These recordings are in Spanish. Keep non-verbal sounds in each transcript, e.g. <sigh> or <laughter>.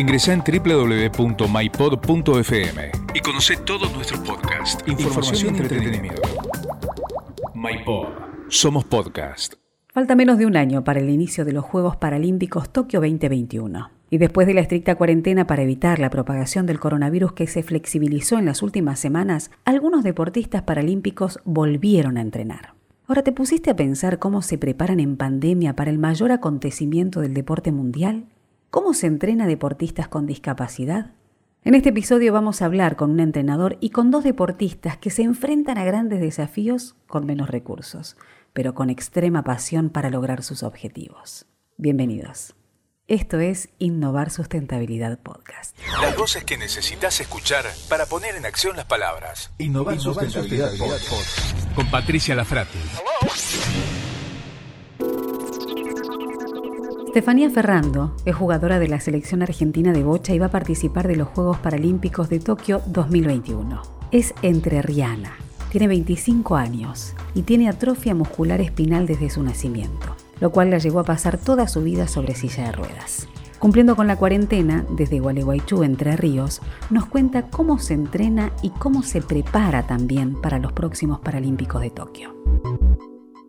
Ingresa en www.mypod.fm y conoce todos nuestros podcasts, información, y entretenimiento. MyPod. Somos podcast. Falta menos de un año para el inicio de los Juegos Paralímpicos Tokio 2021. Y después de la estricta cuarentena para evitar la propagación del coronavirus que se flexibilizó en las últimas semanas, algunos deportistas paralímpicos volvieron a entrenar. Ahora, ¿te pusiste a pensar cómo se preparan en pandemia para el mayor acontecimiento del deporte mundial? ¿Cómo se entrena a deportistas con discapacidad? En este episodio vamos a hablar con un entrenador y con dos deportistas que se enfrentan a grandes desafíos con menos recursos, pero con extrema pasión para lograr sus objetivos. Bienvenidos. Esto es Innovar Sustentabilidad Podcast. Las voces que necesitas escuchar para poner en acción las palabras. Innovar, Sustentabilidad, Podcast. Con Patricia Lafrati. Estefanía Ferrando es jugadora de la selección argentina de bocha y va a participar de los Juegos Paralímpicos de Tokio 2021. Es entrerriana, tiene 25 años y tiene atrofia muscular espinal desde su nacimiento, lo cual la llevó a pasar toda su vida sobre silla de ruedas. Cumpliendo con la cuarentena, desde Gualeguaychú, Entre Ríos, nos cuenta cómo se entrena y cómo se prepara también para los próximos Paralímpicos de Tokio.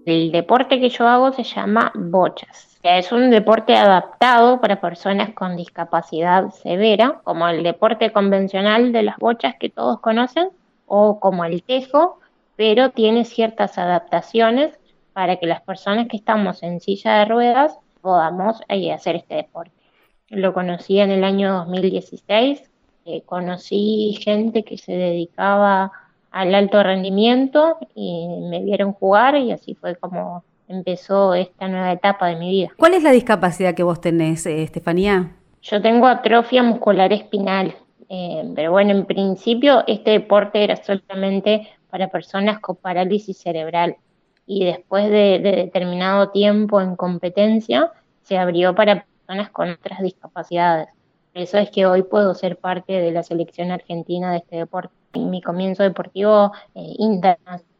El deporte que yo hago se llama bochas es un deporte adaptado para personas con discapacidad severa, como el deporte convencional de las bochas que todos conocen, o como el tejo, pero tiene ciertas adaptaciones para que las personas que estamos en silla de ruedas podamos eh, hacer este deporte. Lo conocí en el año 2016, eh, conocí gente que se dedicaba al alto rendimiento y me vieron jugar y así fue como empezó esta nueva etapa de mi vida. ¿Cuál es la discapacidad que vos tenés, eh, Estefanía? Yo tengo atrofia muscular espinal, eh, pero bueno, en principio este deporte era solamente para personas con parálisis cerebral y después de, determinado tiempo en competencia se abrió para personas con otras discapacidades. Por eso es que hoy puedo ser parte de la selección argentina de este deporte. Mi comienzo deportivo eh, internacional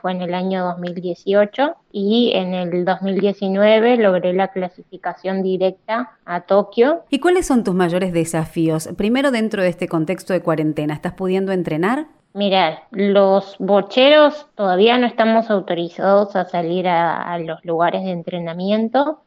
fue en el año 2018 y en el 2019 logré la clasificación directa a Tokio. ¿Y cuáles son tus mayores desafíos? Primero dentro de este contexto de cuarentena, ¿estás pudiendo entrenar? Mira, los bocheros todavía no estamos autorizados a salir a, a los lugares de entrenamiento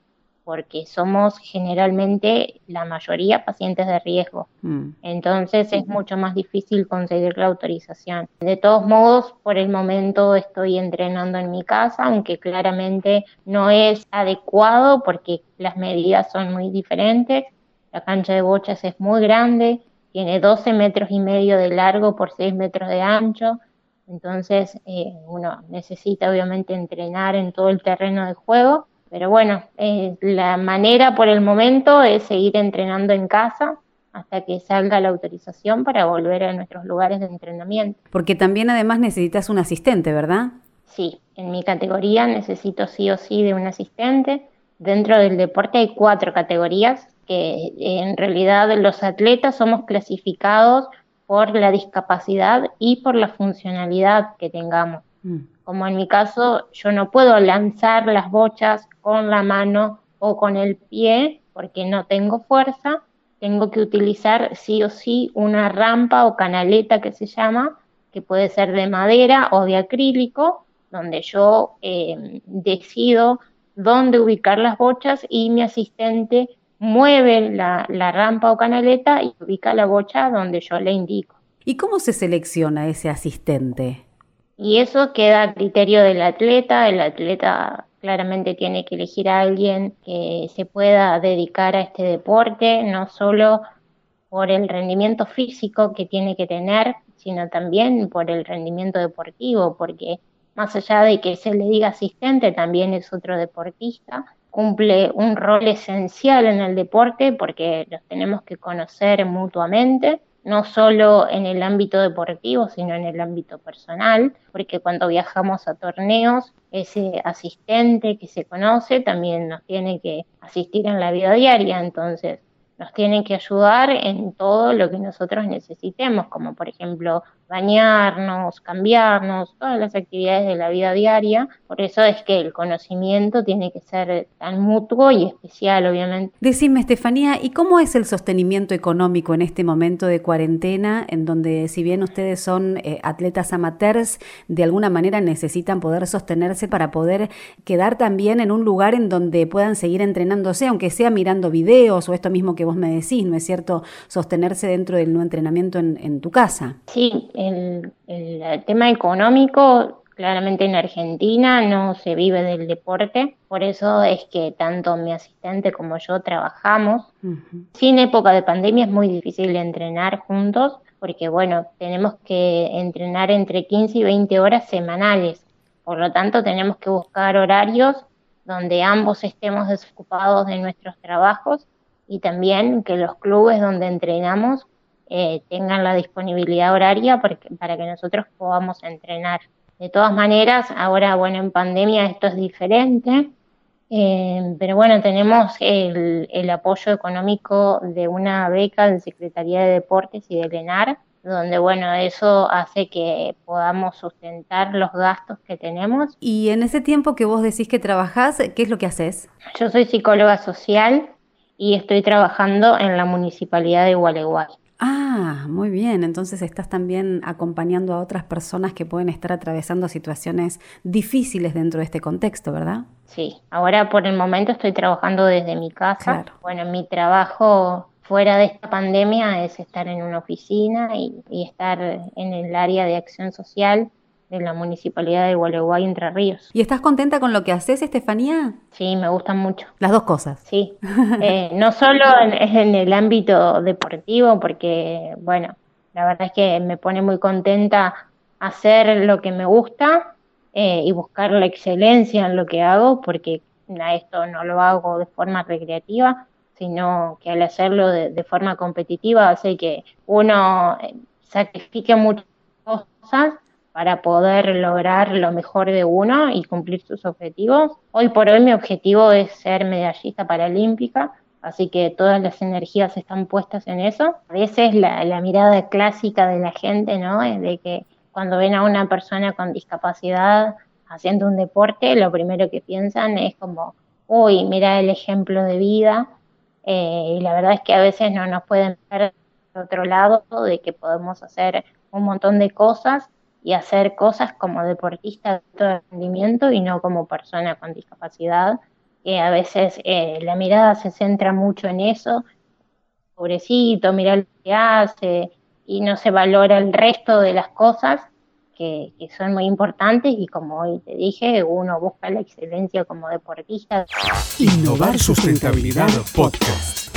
porque somos generalmente la mayoría pacientes de riesgo. Mm. Entonces es mucho más difícil conseguir la autorización. De todos modos, por el momento estoy entrenando en mi casa, aunque claramente no es adecuado porque las medidas son muy diferentes. La cancha de bochas es muy grande, tiene 12 metros y medio de largo por 6 metros de ancho. Entonces, eh, uno necesita obviamente entrenar en todo el terreno de juego pero bueno, eh, la manera por el momento es seguir entrenando en casa hasta que salga la autorización para volver a nuestros lugares de entrenamiento. Porque también además necesitas un asistente, ¿verdad? Sí, en mi categoría necesito sí o sí de un asistente. Dentro del deporte hay cuatro categorías que en realidad los atletas somos clasificados por la discapacidad y por la funcionalidad que tengamos. Mm. Como en mi caso, yo no puedo lanzar las bochas con la mano o con el pie porque no tengo fuerza, tengo que utilizar sí o sí una rampa o canaleta que se llama, que puede ser de madera o de acrílico, donde yo eh, decido dónde ubicar las bochas y mi asistente mueve la, la rampa o canaleta y ubica la bocha donde yo le indico. ¿Y cómo se selecciona ese asistente? Y eso queda a criterio del atleta. El atleta claramente tiene que elegir a alguien que se pueda dedicar a este deporte, no solo por el rendimiento físico que tiene que tener, sino también por el rendimiento deportivo, porque más allá de que se le diga asistente, también es otro deportista, cumple un rol esencial en el deporte porque los tenemos que conocer mutuamente no solo en el ámbito deportivo, sino en el ámbito personal, porque cuando viajamos a torneos, ese asistente que se conoce también nos tiene que asistir en la vida diaria, entonces nos tienen que ayudar en todo lo que nosotros necesitemos, como por ejemplo bañarnos, cambiarnos, todas las actividades de la vida diaria. Por eso es que el conocimiento tiene que ser tan mutuo y especial, obviamente. Decime, Estefanía, ¿y cómo es el sostenimiento económico en este momento de cuarentena, en donde si bien ustedes son eh, atletas amateurs, de alguna manera necesitan poder sostenerse para poder quedar también en un lugar en donde puedan seguir entrenándose, aunque sea mirando videos o esto mismo que vos me decís, ¿no es cierto? Sostenerse dentro del no entrenamiento en, en tu casa. Sí, el, tema económico, claramente en Argentina no se vive del deporte, por eso es que tanto mi asistente como yo trabajamos. Sin época de pandemia es muy difícil entrenar juntos, porque bueno, tenemos que entrenar entre 15 y 20 horas semanales. Por lo tanto, tenemos que buscar horarios donde ambos estemos desocupados de nuestros trabajos y también que los clubes donde entrenamos eh, tengan la disponibilidad horaria para que nosotros podamos entrenar. De todas maneras, ahora, bueno, en pandemia esto es diferente, eh, pero bueno, tenemos el, el, apoyo económico de una beca de Secretaría de Deportes y del ENAR, donde bueno, eso hace que podamos sustentar los gastos que tenemos. Y en ese tiempo que vos decís que trabajás, ¿qué es lo que haces? Yo soy psicóloga social y estoy trabajando en la Municipalidad de Gualeguay. Ah, muy bien. Entonces estás también acompañando a otras personas que pueden estar atravesando situaciones difíciles dentro de este contexto, ¿verdad? Sí. Ahora por el momento estoy trabajando desde mi casa. Bueno, mi trabajo fuera de esta pandemia es estar en una oficina y, y estar en el área de acción social de la Municipalidad de Gualeguay, Entre Ríos. ¿Y estás contenta con lo que haces, Estefanía? Sí, me gustan mucho. Las dos cosas. Sí, eh, no solo es en el ámbito deportivo, porque, bueno, la verdad es que me pone muy contenta hacer lo que me gusta eh, y buscar la excelencia en lo que hago, porque esto no lo hago de forma recreativa, sino que al hacerlo de, de forma competitiva hace que uno eh, sacrifique muchas cosas para poder lograr lo mejor de uno y cumplir sus objetivos. Hoy por hoy mi objetivo es ser medallista paralímpica, así que todas las energías están puestas en eso. A veces la, mirada clásica de la gente, ¿no? Es de que cuando ven a una persona con discapacidad haciendo un deporte, lo primero que piensan es como, uy, mira el ejemplo de vida. Eh, y la verdad es que a veces no nos pueden ver de otro lado, de que podemos hacer un montón de cosas y hacer cosas como deportista de rendimiento y no como persona con discapacidad, que a veces eh, la mirada se centra mucho en eso, pobrecito, mira lo que hace, y no se valora el resto de las cosas que, que, son muy importantes y como hoy te dije, uno busca la excelencia como deportista. Innovar Sustentabilidad Podcast.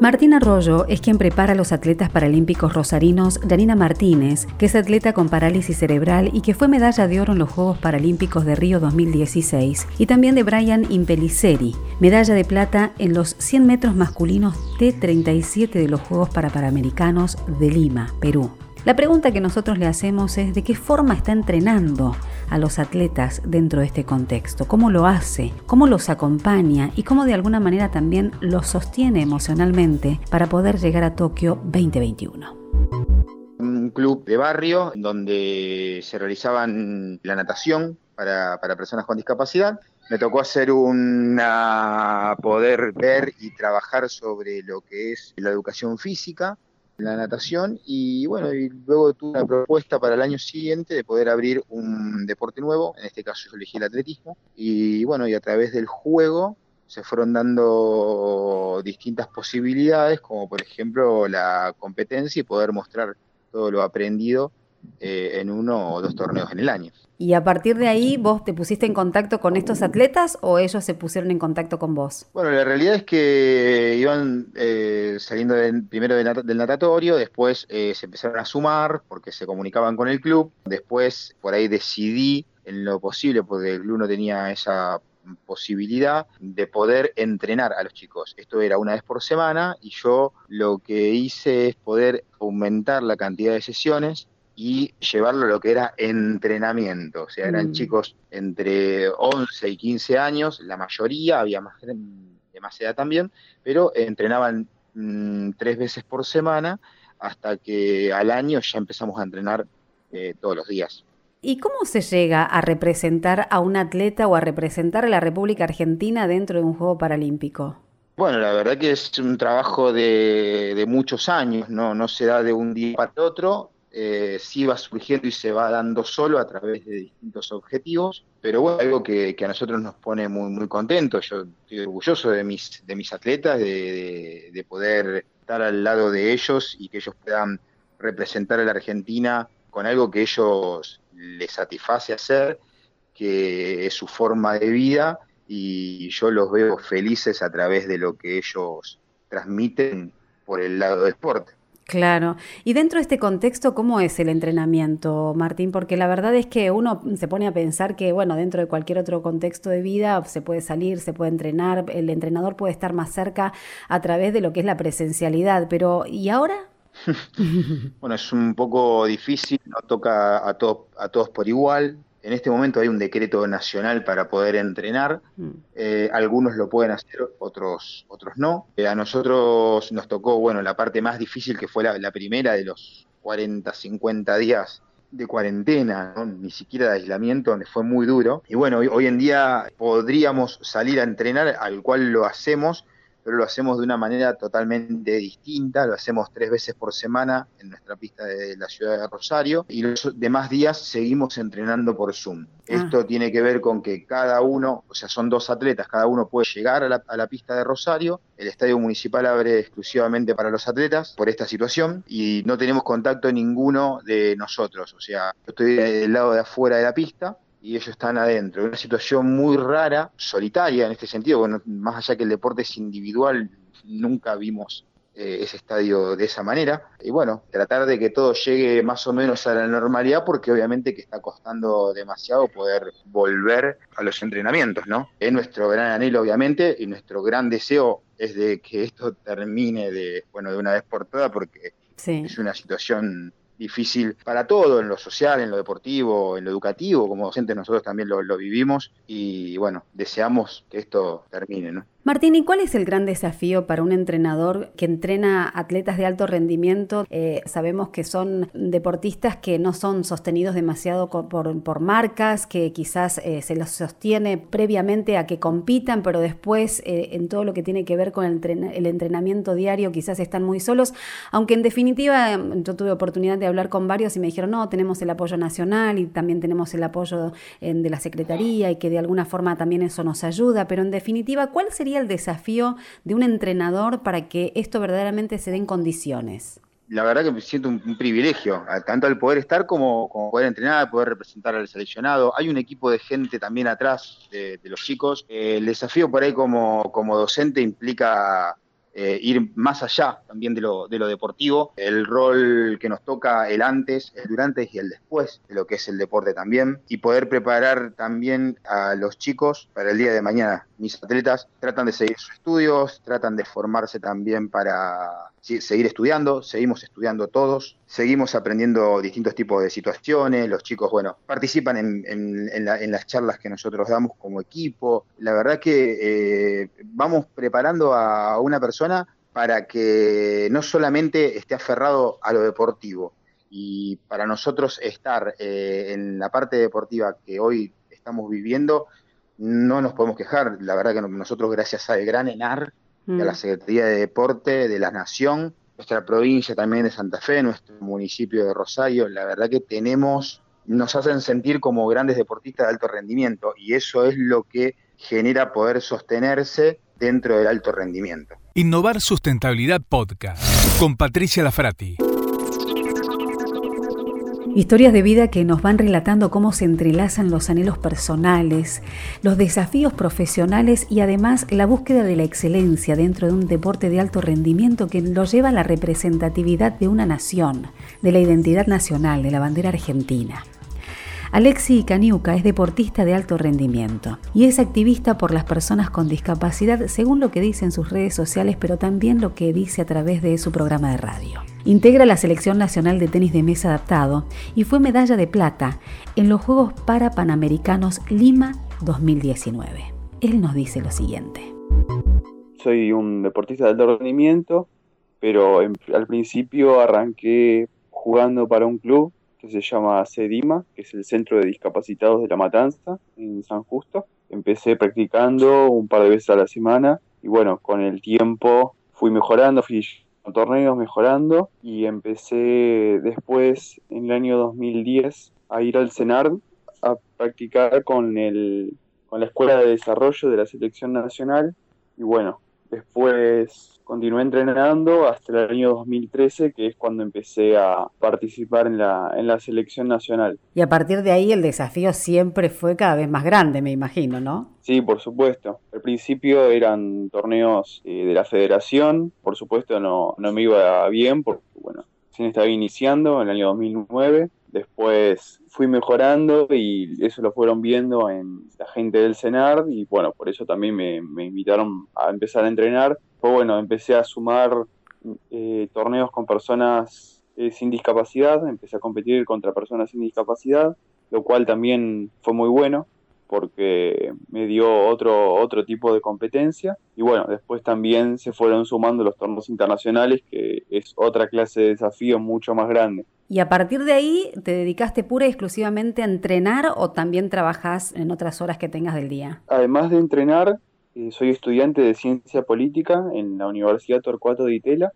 Martín Arroyo es quien prepara a los atletas paralímpicos rosarinos Janina Martínez, que es atleta con parálisis cerebral y que fue medalla de oro en los Juegos Paralímpicos de Río 2016, y también de Brian Impeliceri, medalla de plata en los 100 metros masculinos T37 de los Juegos Parapanamericanos de Lima, Perú. La pregunta que nosotros le hacemos es de qué forma está entrenando a los atletas dentro de este contexto, cómo lo hace, cómo los acompaña y cómo de alguna manera también los sostiene emocionalmente para poder llegar a Tokio 2021 un club de barrio donde se realizaban la natación para, para, personas con discapacidad. Me tocó hacer una, poder ver y trabajar sobre lo que es la educación física, la natación y bueno, y luego tuve una propuesta para el año siguiente de poder abrir un deporte nuevo, en este caso yo elegí el atletismo y bueno, y a través del juego se fueron dando distintas posibilidades, como por ejemplo la competencia y poder mostrar todo lo aprendido eh, en uno o dos torneos en el año. ¿Y a partir de ahí vos te pusiste en contacto con estos atletas o ellos se pusieron en contacto con vos? Bueno, la realidad es que iban eh, saliendo de, primero del natatorio, después eh, se empezaron a sumar porque se comunicaban con el club, después por ahí decidí en lo posible, porque el club no tenía esa posibilidad de poder entrenar a los chicos. Esto era una vez por semana y yo lo que hice es poder aumentar la cantidad de sesiones y llevarlo a lo que era entrenamiento. O sea, eran mm. chicos entre 11 y 15 años, la mayoría, había más, de más edad también, pero entrenaban mm, tres veces por semana hasta que al año ya empezamos a entrenar eh, todos los días. ¿Y cómo se llega a representar a un atleta o a representar a la República Argentina dentro de un Juego Paralímpico? Bueno, la verdad que es un trabajo de, muchos años, ¿no? no se da de un día para otro, eh, sí va surgiendo y se va dando solo a través de distintos objetivos, pero bueno, algo que, a nosotros nos pone muy, muy contentos. Yo estoy orgulloso de mis, de mis atletas, de, de poder estar al lado de ellos y que ellos puedan representar a la Argentina con algo que ellos les satisface hacer, que es su forma de vida y yo los veo felices a través de lo que ellos transmiten por el lado del deporte. Claro. Y dentro de este contexto, ¿cómo es el entrenamiento, Martín? Porque la verdad es que uno se pone a pensar que, bueno, dentro de cualquier otro contexto de vida se puede salir, se puede entrenar, el entrenador puede estar más cerca a través de lo que es la presencialidad, pero ¿y ahora? <laughs> bueno, es un poco difícil, no toca a, todos a todos por igual, en este momento hay un decreto nacional para poder entrenar. Mm. Eh, algunos lo pueden hacer, otros, otros no. Eh, a nosotros nos tocó, bueno, la parte más difícil que fue la, primera de los 40, 50 días de cuarentena, ni siquiera de aislamiento, donde fue muy duro. Y bueno, hoy en día podríamos salir a entrenar, al cual lo hacemos, pero lo hacemos de una manera totalmente distinta, lo hacemos tres veces por semana en nuestra pista de la ciudad de Rosario y los demás días seguimos entrenando por Zoom. Ah. Esto tiene que ver con que cada uno, o sea, son dos atletas, cada uno puede llegar a la, pista de Rosario, el estadio municipal abre exclusivamente para los atletas por esta situación y no tenemos contacto ninguno de nosotros, o sea, yo estoy del lado de afuera de la pista, y ellos están adentro. Una situación muy rara, solitaria en este sentido, bueno, más allá que el deporte es individual, nunca vimos eh, ese estadio de esa manera. Y bueno, tratar de que todo llegue más o menos a la normalidad, porque obviamente que está costando demasiado poder volver a los entrenamientos, ¿no? Es nuestro gran anhelo, obviamente, y nuestro gran deseo es de que esto termine de, bueno, de una vez por todas, porque es una situación difícil para todo, en lo social, en lo deportivo, en lo educativo, como docentes nosotros también lo, lo vivimos y bueno, deseamos que esto termine, ¿no? Martín, ¿y cuál es el gran desafío para un entrenador que entrena atletas de alto rendimiento? Eh, sabemos que son deportistas que no son sostenidos demasiado por, marcas, que quizás eh, se los sostiene previamente a que compitan, pero después eh, en todo lo que tiene que ver con el, entrenamiento diario quizás están muy solos, aunque en definitiva yo tuve oportunidad de hablar con varios y me dijeron, no, tenemos el apoyo nacional y también tenemos el apoyo de la Secretaría y que de alguna forma también eso nos ayuda, pero en definitiva, ¿cuál sería el desafío de un entrenador para que esto verdaderamente se dé en condiciones? La verdad que me siento un, privilegio, tanto al poder estar como, poder entrenar, poder representar al seleccionado. Hay un equipo de gente también atrás de, los chicos. el desafío por ahí como, como docente implica eh, ir más allá también de lo, de lo deportivo, el rol que nos toca el antes, el durante y el después de lo que es el deporte también, y poder preparar también a los chicos para el día de mañana. Mis atletas tratan de seguir sus estudios, tratan de formarse también para seguir estudiando, seguimos estudiando todos, seguimos aprendiendo distintos tipos de situaciones, los chicos, bueno, participan en, las charlas que nosotros damos como equipo, la verdad que eh, vamos preparando a una persona para que no solamente esté aferrado a lo deportivo, y para nosotros estar eh, en la parte deportiva que hoy estamos viviendo, no nos podemos quejar, la verdad que nosotros gracias al gran ENAR, de la mm. Secretaría de Deporte de la Nación, nuestra provincia también de Santa Fe, nuestro municipio de Rosario, la verdad que tenemos, nos hacen sentir como grandes deportistas de alto rendimiento y eso es lo que genera poder sostenerse dentro del alto rendimiento. Innovar Sustentabilidad Podcast con Patricia Lafrati. Historias de vida que nos van relatando cómo se entrelazan los anhelos personales, los desafíos profesionales y además la búsqueda de la excelencia dentro de un deporte de alto rendimiento que lo lleva a la representatividad de una nación, de la identidad nacional, de la bandera argentina. Alexi Caniuca es deportista de alto rendimiento y es activista por las personas con discapacidad según lo que dice en sus redes sociales, pero también lo que dice a través de su programa de radio. Integra la Selección Nacional de Tenis de Mesa Adaptado y fue medalla de plata en los Juegos Parapanamericanos Lima 2019. Él nos dice lo siguiente. Soy un deportista de alto rendimiento pero al principio arranqué jugando para un club que se llama CEDIMA, que es el Centro de Discapacitados de la Matanza, en San Justo. Empecé practicando un par de veces a la semana y bueno, con el tiempo fui mejorando, fui a torneos mejorando y empecé después, en el año 2010, a ir al CENAR a practicar con, el, con la Escuela de Desarrollo de la Selección Nacional y bueno, después continué entrenando hasta el año 2013, que es cuando empecé a participar en la, en la selección nacional. Y a partir de ahí el desafío siempre fue cada vez más grande, me imagino, ¿no? Sí, por supuesto. Al principio eran torneos eh, de la federación, por supuesto no, no me iba bien porque, bueno, se estaba iniciando en el año 2009 Después fui mejorando y eso lo fueron viendo en la gente del CENAR y bueno, por eso también me, invitaron a empezar a entrenar. Pues bueno, empecé a sumar eh, torneos con personas eh, sin discapacidad, empecé a competir contra personas sin discapacidad, lo cual también fue muy bueno porque me dio otro, otro tipo de competencia. Y bueno, después también se fueron sumando los torneos internacionales, que es otra clase de desafío mucho más grande. Y a partir de ahí, ¿te dedicaste pura y exclusivamente a entrenar o también trabajas en otras horas que tengas del día? Además de entrenar, eh, soy estudiante de ciencia política en la Universidad Torcuato de Itela.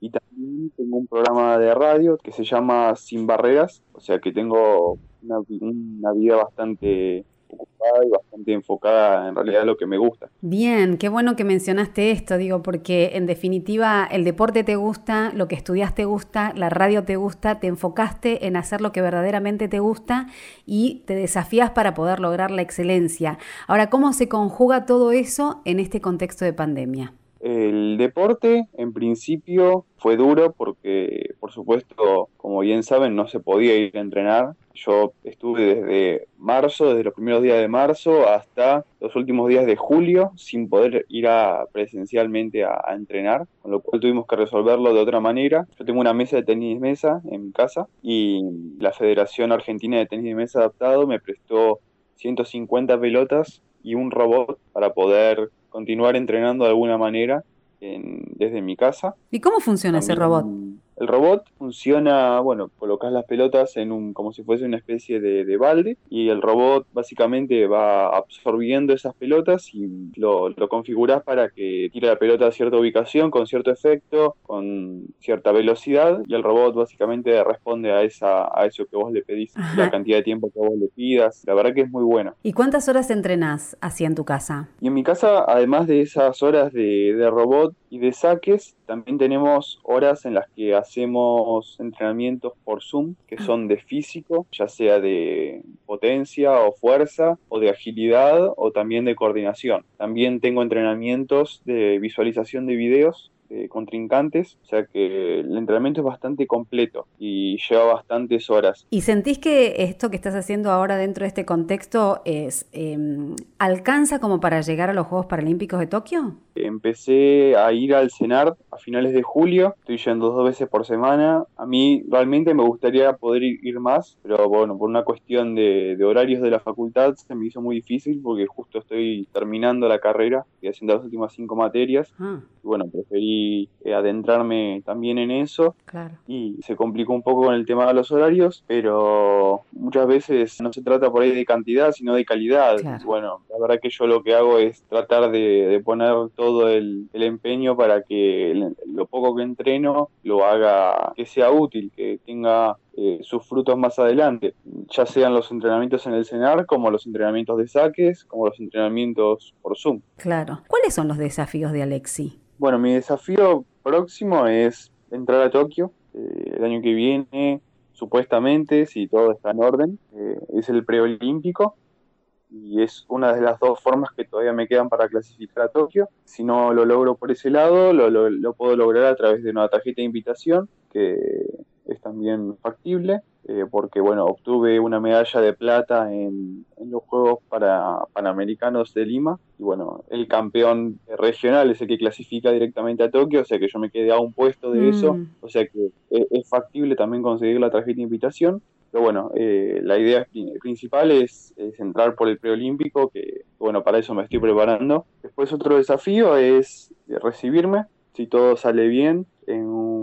Y también tengo un programa de radio que se llama Sin Barreras, o sea que tengo una, una vida bastante ocupada y bastante enfocada en realidad a lo que me gusta. Bien, qué bueno que mencionaste esto, digo, porque en definitiva el deporte te gusta, lo que estudias te gusta, la radio te gusta, te enfocaste en hacer lo que verdaderamente te gusta y te desafías para poder lograr la excelencia. Ahora, ¿cómo se conjuga todo eso en este contexto de pandemia? El deporte, en principio, fue duro porque, por supuesto, como bien saben, no se podía ir a entrenar. Yo estuve desde marzo, desde los primeros días de marzo hasta los últimos días de julio, sin poder ir a, presencialmente a, entrenar, con lo cual tuvimos que resolverlo de otra manera. Yo tengo una mesa de tenis de mesa en mi casa y la Federación Argentina de Tenis de Mesa Adaptado me prestó 150 pelotas y un robot para poder continuar entrenando de alguna manera desde mi casa. ¿Y cómo funciona ese robot? El robot funciona, bueno, colocas las pelotas en un, como si fuese una especie de, balde y el robot básicamente va absorbiendo esas pelotas y lo, lo configuras para que tire la pelota a cierta ubicación, con cierto efecto, con cierta velocidad y el robot básicamente responde a, esa, a eso que vos le pedís, la cantidad de tiempo que vos le pidas. La verdad que es muy bueno. ¿Y cuántas horas entrenás así en tu casa? Y en mi casa, además de esas horas de, de robot y de saques, también tenemos horas en las que hacemos entrenamientos por Zoom, que son de físico, ya sea de potencia o fuerza, o de agilidad, o también de coordinación. También tengo entrenamientos de visualización de videos de contrincantes, o sea que el entrenamiento es bastante completo y lleva bastantes horas. ¿Y sentís que esto que estás haciendo ahora dentro de este contexto es em, alcanza como para llegar a los Juegos Paralímpicos de Tokio? Empecé a ir al CENAR a finales de julio, estoy yendo dos veces por semana. A mí realmente me gustaría poder ir más, pero bueno, por una cuestión de, horarios de la facultad se me hizo muy difícil porque justo estoy terminando la carrera, y haciendo las últimas cinco materias. Ah. Y bueno, preferí eh, adentrarme también en eso. Y se complicó un poco con el tema de los horarios, pero muchas veces no se trata por ahí de cantidad, sino de calidad. Bueno, la verdad que yo lo que hago es tratar de, de poner todo el, empeño para que lo poco que entreno lo haga que sea útil, que tenga eh, sus frutos más adelante, ya sean los entrenamientos en el CENAR, como los entrenamientos de saques, como los entrenamientos por Zoom. Claro. ¿Cuáles son los desafíos de Alexi? Bueno, mi desafío próximo es entrar a Tokio eh, el año que viene, supuestamente, si todo está en orden, eh, es el preolímpico y es una de las dos formas que todavía me quedan para clasificar a Tokio. Si no lo logro por ese lado, lo, lo, puedo lograr a través de una tarjeta de invitación, que es también factible, eh, porque bueno, obtuve una medalla de plata en, los Juegos para, Panamericanos de Lima, y bueno, el campeón regional es el que clasifica directamente a Tokio, o sea que yo me quedé a un puesto de eso, mm. o sea que es, es factible también conseguir la tarjeta de invitación. Pero bueno, eh, la idea principal es, entrar por el preolímpico, que bueno, para eso me estoy preparando. Después otro desafío es recibirme, si todo sale bien,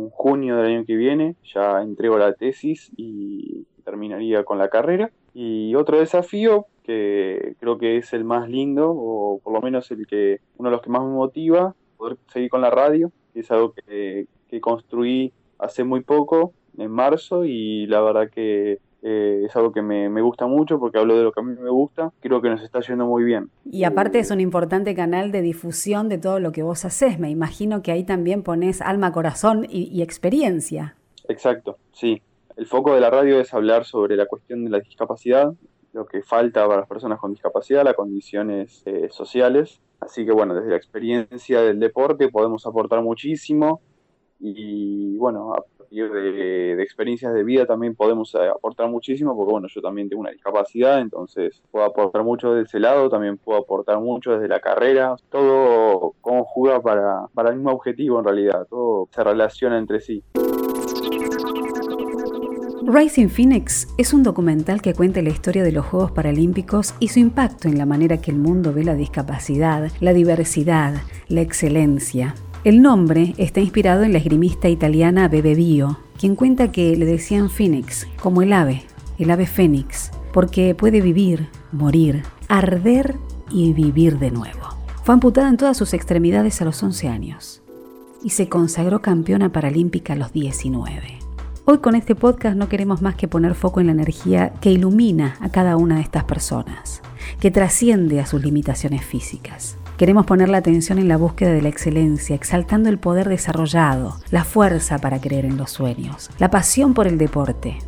junio del año que viene ya entrego la tesis y terminaría con la carrera. Y otro desafío que creo que es el más lindo, o por lo menos el que uno de los que más me motiva, poder seguir con la radio, que es algo que, que construí hace muy poco, en marzo, y la verdad que eh, es algo que me, me, gusta mucho porque hablo de lo que a mí me gusta, creo que nos está yendo muy bien. Y aparte es un importante canal de difusión de todo lo que vos haces, me imagino que ahí también pones alma, corazón y, y experiencia. Exacto, sí. El foco de la radio es hablar sobre la cuestión de la discapacidad, lo que falta para las personas con discapacidad, las condiciones eh, sociales. Así que bueno, desde la experiencia del deporte podemos aportar muchísimo y bueno, de, experiencias de vida también podemos eh, aportar muchísimo, porque bueno, yo también tengo una discapacidad, entonces puedo aportar mucho de ese lado, también puedo aportar mucho desde la carrera, todo conjuga para, para el mismo objetivo en realidad, todo se relaciona entre sí. Rising Phoenix es un documental que cuenta la historia de los Juegos Paralímpicos y su impacto en la manera que el mundo ve la discapacidad, la diversidad, la excelencia. El nombre está inspirado en la esgrimista italiana Bebe Bio, quien cuenta que le decían Phoenix, como el ave, el ave fénix, porque puede vivir, morir, arder y vivir de nuevo. Fue amputada en todas sus extremidades a los 11 años y se consagró campeona paralímpica a los 19. Hoy con este podcast no queremos más que poner foco en la energía que ilumina a cada una de estas personas, que trasciende a sus limitaciones físicas. Queremos poner la atención en la búsqueda de la excelencia, exaltando el poder desarrollado, la fuerza para creer en los sueños, la pasión por el deporte,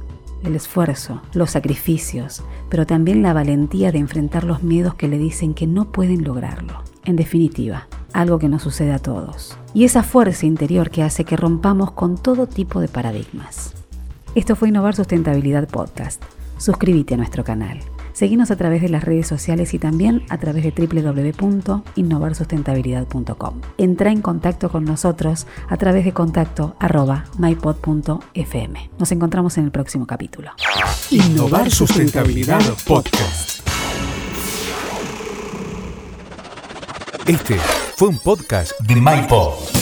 el esfuerzo, los sacrificios, pero también la valentía de enfrentar los miedos que le dicen que no pueden lograrlo. En definitiva, algo que nos sucede a todos. Y esa fuerza interior que hace que rompamos con todo tipo de paradigmas. Esto fue Innovar Sustentabilidad Podcast. Suscríbete a nuestro canal. Seguinos a través de las redes sociales y también a través de www.innovarsustentabilidad.com. Entra en contacto con nosotros a través de contacto arroba mypod.fm. Nos encontramos en el próximo capítulo. Innovar Sustentabilidad Podcast. Este fue un podcast de MyPod.